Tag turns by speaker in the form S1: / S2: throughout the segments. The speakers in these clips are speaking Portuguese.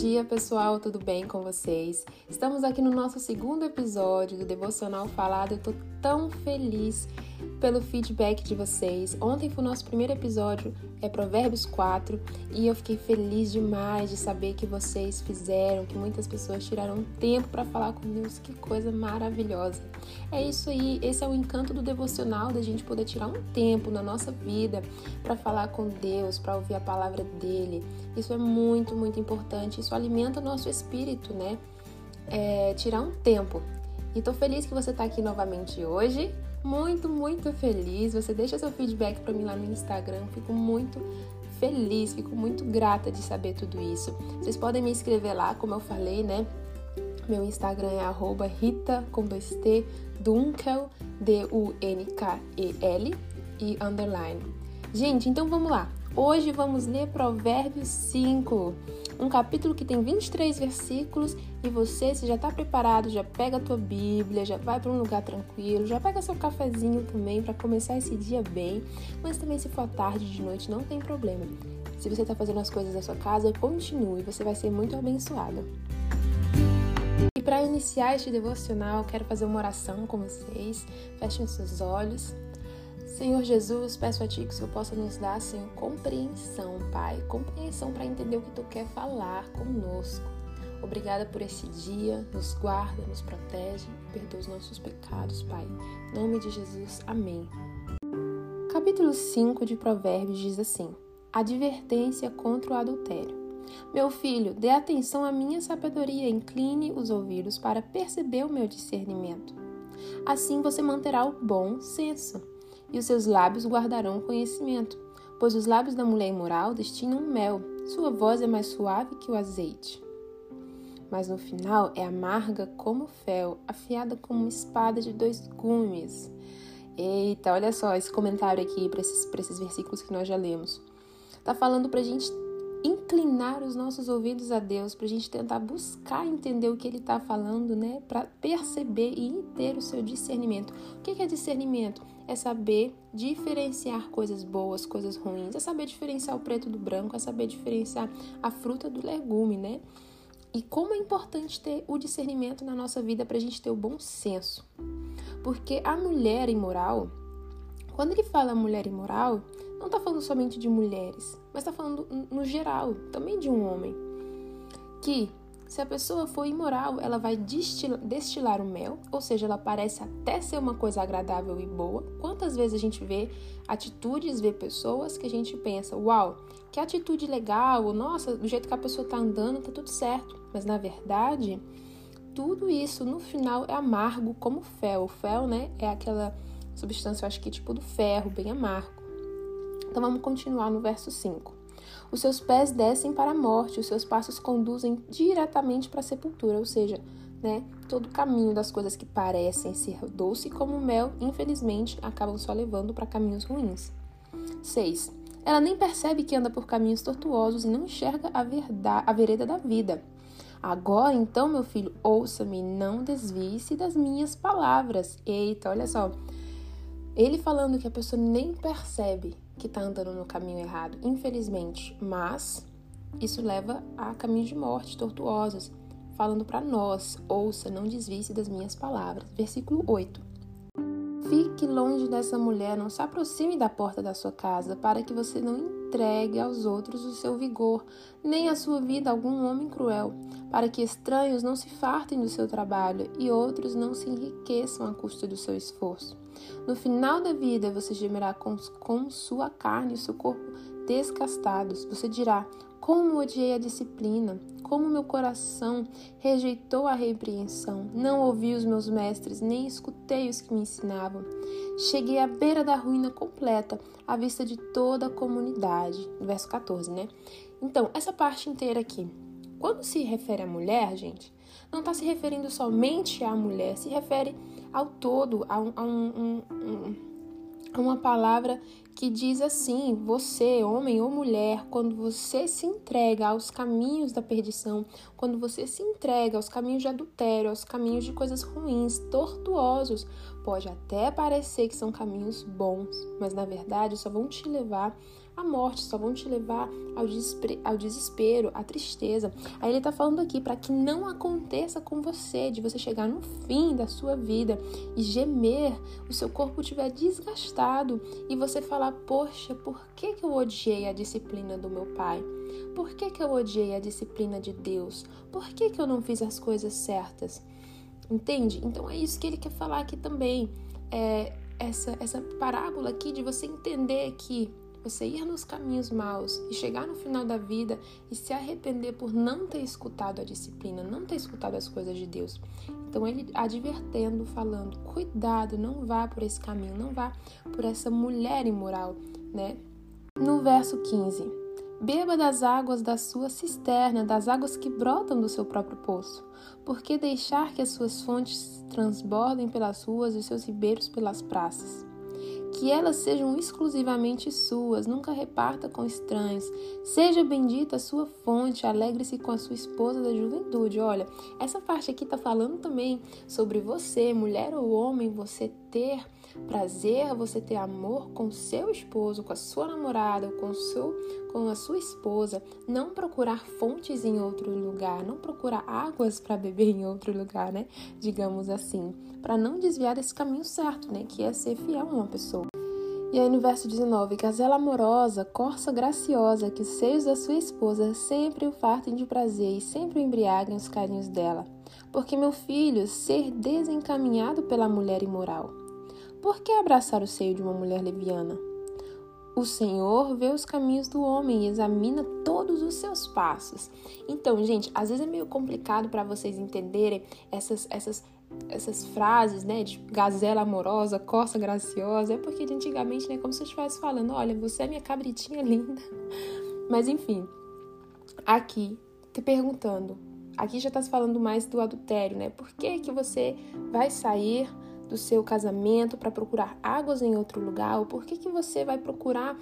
S1: dia, pessoal, tudo bem com vocês? Estamos aqui no nosso segundo episódio do Devocional Falado. Eu tô tão feliz pelo feedback de vocês. Ontem foi o nosso primeiro episódio, é Provérbios 4, e eu fiquei feliz demais de saber que vocês fizeram, que muitas pessoas tiraram tempo para falar com Deus. Que coisa maravilhosa. É isso aí, esse é o encanto do devocional da gente poder tirar um tempo na nossa vida para falar com Deus, para ouvir a palavra dele. Isso é muito, muito importante. Isso alimenta o nosso espírito, né? É, tirar um tempo. E tô feliz que você está aqui novamente hoje muito, muito feliz. Você deixa seu feedback para mim lá no Instagram. Fico muito feliz, fico muito grata de saber tudo isso. Vocês podem me escrever lá, como eu falei, né? Meu Instagram é Rita com dois T Dunkel, D-U-N-K-E-L e underline. Gente, então vamos lá. Hoje vamos ler Provérbios 5, um capítulo que tem 23 versículos e você, se já está preparado, já pega a tua Bíblia, já vai para um lugar tranquilo, já pega seu cafezinho também para começar esse dia bem, mas também se for tarde, de noite, não tem problema. Se você está fazendo as coisas da sua casa, continue, você vai ser muito abençoada. E para iniciar este devocional, quero fazer uma oração com vocês. Fechem seus olhos. Senhor Jesus, peço a Ti que o Senhor possa nos dar, Senhor, compreensão, Pai. Compreensão para entender o que Tu quer falar conosco. Obrigada por esse dia, nos guarda, nos protege, perdoa os nossos pecados, Pai. Em nome de Jesus, amém. Capítulo 5 de Provérbios diz assim: Advertência contra o adultério. Meu filho, dê atenção à minha sabedoria, incline os ouvidos para perceber o meu discernimento. Assim você manterá o bom senso, e os seus lábios guardarão conhecimento, pois os lábios da mulher imoral destinam mel, sua voz é mais suave que o azeite. Mas no final é amarga como fel, afiada como uma espada de dois gumes. Eita, olha só esse comentário aqui para esses, esses versículos que nós já lemos. Tá falando para a gente inclinar os nossos ouvidos a Deus, para a gente tentar buscar entender o que Ele está falando, né? Para perceber e ter o seu discernimento. O que é discernimento? É saber diferenciar coisas boas, coisas ruins, é saber diferenciar o preto do branco, é saber diferenciar a fruta do legume, né? E como é importante ter o discernimento na nossa vida para a gente ter o bom senso. Porque a mulher imoral, quando ele fala mulher imoral, não está falando somente de mulheres, mas está falando no geral, também de um homem. Que se a pessoa for imoral, ela vai destilar, o mel, ou seja, ela parece até ser uma coisa agradável e boa. Quantas vezes a gente vê atitudes, vê pessoas que a gente pensa, uau, que atitude legal, ou nossa, do jeito que a pessoa está andando, tá tudo certo. Mas na verdade, tudo isso no final é amargo como fel. O fel, né, é aquela substância, eu acho que tipo do ferro, bem amargo. Então vamos continuar no verso 5. Os seus pés descem para a morte, os seus passos conduzem diretamente para a sepultura, ou seja, né, todo o caminho das coisas que parecem ser doce como mel, infelizmente, acabam só levando para caminhos ruins. 6. Ela nem percebe que anda por caminhos tortuosos e não enxerga a, verdade, a vereda da vida. Agora, então, meu filho, ouça-me, não desvie-se das minhas palavras. Eita, olha só. Ele falando que a pessoa nem percebe que está andando no caminho errado, infelizmente, mas isso leva a caminhos de morte tortuosos. Falando para nós, ouça, não desvie-se das minhas palavras. Versículo 8. Fique longe dessa mulher, não se aproxime da porta da sua casa, para que você não entregue aos outros o seu vigor, nem a sua vida a algum homem cruel, para que estranhos não se fartem do seu trabalho e outros não se enriqueçam à custa do seu esforço. No final da vida, você gemerá com, com sua carne e seu corpo descastados. Você dirá: Como odiei a disciplina, como meu coração rejeitou a repreensão. Não ouvi os meus mestres, nem escutei os que me ensinavam. Cheguei à beira da ruína completa, à vista de toda a comunidade. Verso 14, né? Então, essa parte inteira aqui. Quando se refere à mulher, gente, não está se referindo somente à mulher, se refere ao todo, a, um, a, um, um, uma palavra que diz assim: você, homem ou mulher, quando você se entrega aos caminhos da perdição, quando você se entrega aos caminhos de adultério, aos caminhos de coisas ruins, tortuosos, Pode até parecer que são caminhos bons, mas na verdade só vão te levar à morte, só vão te levar ao, ao desespero, à tristeza. Aí ele está falando aqui para que não aconteça com você, de você chegar no fim da sua vida e gemer, o seu corpo estiver desgastado e você falar: Poxa, por que, que eu odiei a disciplina do meu pai? Por que, que eu odiei a disciplina de Deus? Por que, que eu não fiz as coisas certas? Entende? Então é isso que ele quer falar aqui também. É essa, essa parábola aqui de você entender que você ir nos caminhos maus e chegar no final da vida e se arrepender por não ter escutado a disciplina, não ter escutado as coisas de Deus. Então ele advertendo, falando: cuidado, não vá por esse caminho, não vá por essa mulher imoral, né? No verso 15. Beba das águas da sua cisterna, das águas que brotam do seu próprio poço. Por que deixar que as suas fontes transbordem pelas ruas e seus ribeiros pelas praças? Que elas sejam exclusivamente suas, nunca reparta com estranhos. Seja bendita a sua fonte, alegre-se com a sua esposa da juventude. Olha, essa parte aqui está falando também sobre você, mulher ou homem, você ter prazer, você ter amor com seu esposo, com a sua namorada, com, seu, com a sua esposa. Não procurar fontes em outro lugar, não procurar águas para beber em outro lugar, né? Digamos assim, para não desviar desse caminho certo, né? Que é ser fiel a uma pessoa. E aí no verso 19, gazela amorosa, corça graciosa, que os seios da sua esposa sempre o fartem de prazer e sempre o embriaguem os carinhos dela. Porque, meu filho, ser desencaminhado pela mulher imoral. Por que abraçar o seio de uma mulher leviana? O Senhor vê os caminhos do homem e examina todos os seus passos. Então, gente, às vezes é meio complicado para vocês entenderem essas, essas, essas frases, né, de gazela amorosa, corça graciosa. É porque antigamente, né, como se eu estivesse falando: olha, você é minha cabritinha linda. Mas enfim, aqui, te perguntando, aqui já está se falando mais do adultério, né? Por que, que você vai sair do seu casamento para procurar águas em outro lugar? Ou por que, que você vai procurar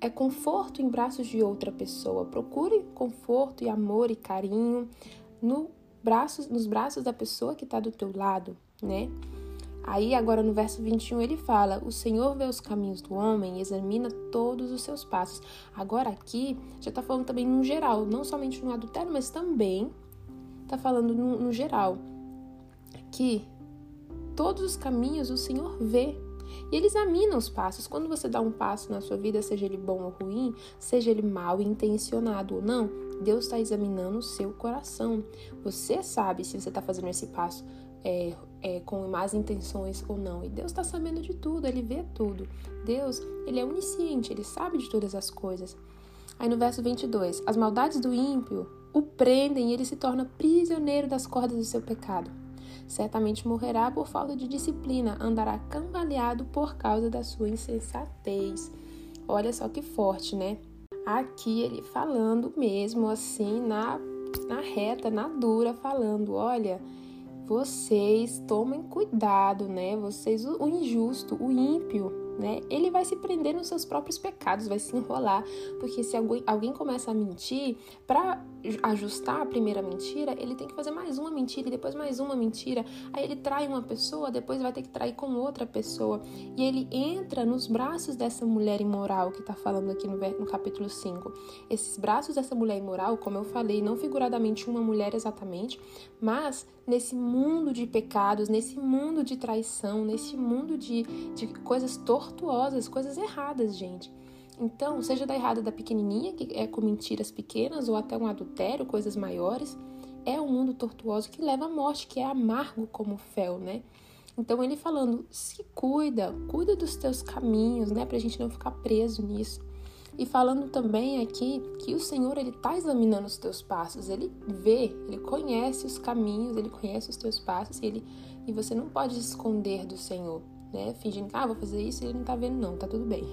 S1: é, conforto em braços de outra pessoa? Procure conforto e amor e carinho no braços, nos braços da pessoa que está do teu lado, né? Aí agora no verso 21 ele fala: "O Senhor vê os caminhos do homem e examina todos os seus passos". Agora aqui já está falando também no geral, não somente no adultério, mas também está falando no, no geral que todos os caminhos o Senhor vê. E ele examina os passos. Quando você dá um passo na sua vida, seja ele bom ou ruim, seja ele mal intencionado ou não, Deus está examinando o seu coração. Você sabe se você está fazendo esse passo é, é, com más intenções ou não. E Deus está sabendo de tudo, Ele vê tudo. Deus, Ele é onisciente, Ele sabe de todas as coisas. Aí no verso 22, as maldades do ímpio o prendem e ele se torna prisioneiro das cordas do seu pecado. Certamente morrerá por falta de disciplina, andará cambaleado por causa da sua insensatez. Olha só que forte, né? Aqui ele falando mesmo assim na, na reta, na dura, falando: olha, vocês tomem cuidado, né? Vocês, o injusto, o ímpio, né? Ele vai se prender nos seus próprios pecados, vai se enrolar, porque se alguém, alguém começa a mentir, para ajustar a primeira mentira, ele tem que fazer mais uma mentira e depois mais uma mentira. Aí ele trai uma pessoa, depois vai ter que trair com outra pessoa. E ele entra nos braços dessa mulher imoral que está falando aqui no, no capítulo 5. Esses braços dessa mulher imoral, como eu falei, não figuradamente uma mulher exatamente, mas nesse mundo de pecados, nesse mundo de traição, nesse mundo de, de coisas tortuosas, coisas erradas, gente. Então, seja da errada da pequenininha, que é com mentiras pequenas, ou até um adultério, coisas maiores, é um mundo tortuoso que leva à morte, que é amargo como fel, né? Então, ele falando, se cuida, cuida dos teus caminhos, né? Pra gente não ficar preso nisso. E falando também aqui que o Senhor, ele tá examinando os teus passos, ele vê, ele conhece os caminhos, ele conhece os teus passos, e, ele, e você não pode se esconder do Senhor, né? Fingindo que, ah, vou fazer isso e ele não tá vendo, não, tá tudo bem.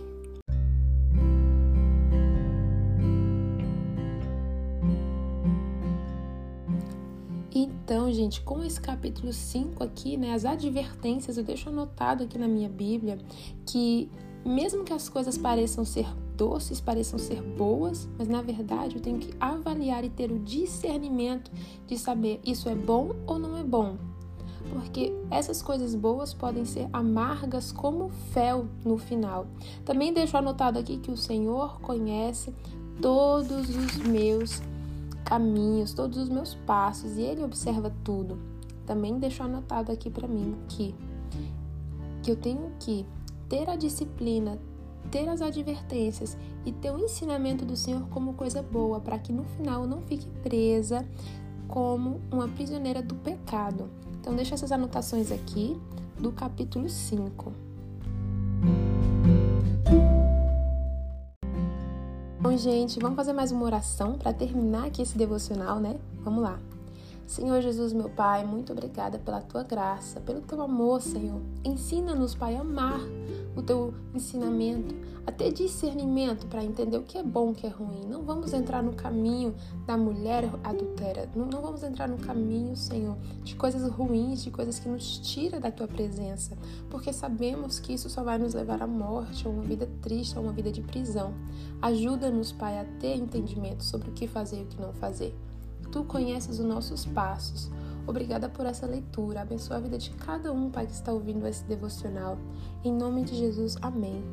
S1: Então, gente, com esse capítulo 5 aqui, né, as advertências, eu deixo anotado aqui na minha Bíblia que mesmo que as coisas pareçam ser doces, pareçam ser boas, mas na verdade eu tenho que avaliar e ter o discernimento de saber isso é bom ou não é bom. Porque essas coisas boas podem ser amargas como fel no final. Também deixo anotado aqui que o Senhor conhece todos os meus caminhos, todos os meus passos e ele observa tudo. Também deixo anotado aqui para mim que que eu tenho que ter a disciplina, ter as advertências e ter o ensinamento do Senhor como coisa boa, para que no final eu não fique presa como uma prisioneira do pecado. Então, deixa essas anotações aqui do capítulo 5. Bom, gente, vamos fazer mais uma oração para terminar aqui esse devocional, né? Vamos lá. Senhor Jesus, meu Pai, muito obrigada pela tua graça, pelo teu amor, Senhor. Ensina-nos, Pai, a amar o teu ensinamento, a ter discernimento para entender o que é bom, o que é ruim. Não vamos entrar no caminho da mulher adultera. Não, não vamos entrar no caminho, Senhor, de coisas ruins, de coisas que nos tira da tua presença, porque sabemos que isso só vai nos levar à morte, a uma vida triste, a uma vida de prisão. Ajuda-nos, Pai, a ter entendimento sobre o que fazer e o que não fazer. Tu conheces os nossos passos. Obrigada por essa leitura. Abençoa a vida de cada um, Pai, que está ouvindo esse devocional. Em nome de Jesus, amém.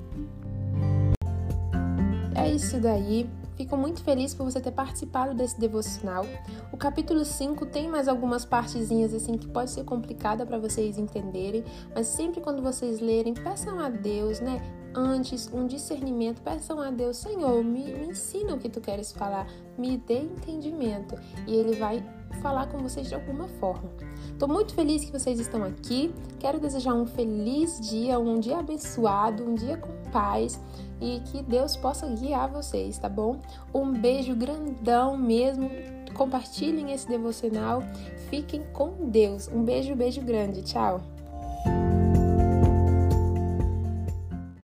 S1: É isso daí. Fico muito feliz por você ter participado desse devocional. O capítulo 5 tem mais algumas partezinhas assim que pode ser complicada para vocês entenderem, mas sempre quando vocês lerem, peçam a Deus, né? Antes, um discernimento, peçam a Deus, Senhor, me, me ensina o que tu queres falar, me dê entendimento. E Ele vai falar com vocês de alguma forma. Estou muito feliz que vocês estão aqui. Quero desejar um feliz dia, um dia abençoado, um dia com paz e que Deus possa guiar vocês, tá bom? Um beijo grandão mesmo. Compartilhem esse devocional. Fiquem com Deus. Um beijo, beijo grande. Tchau.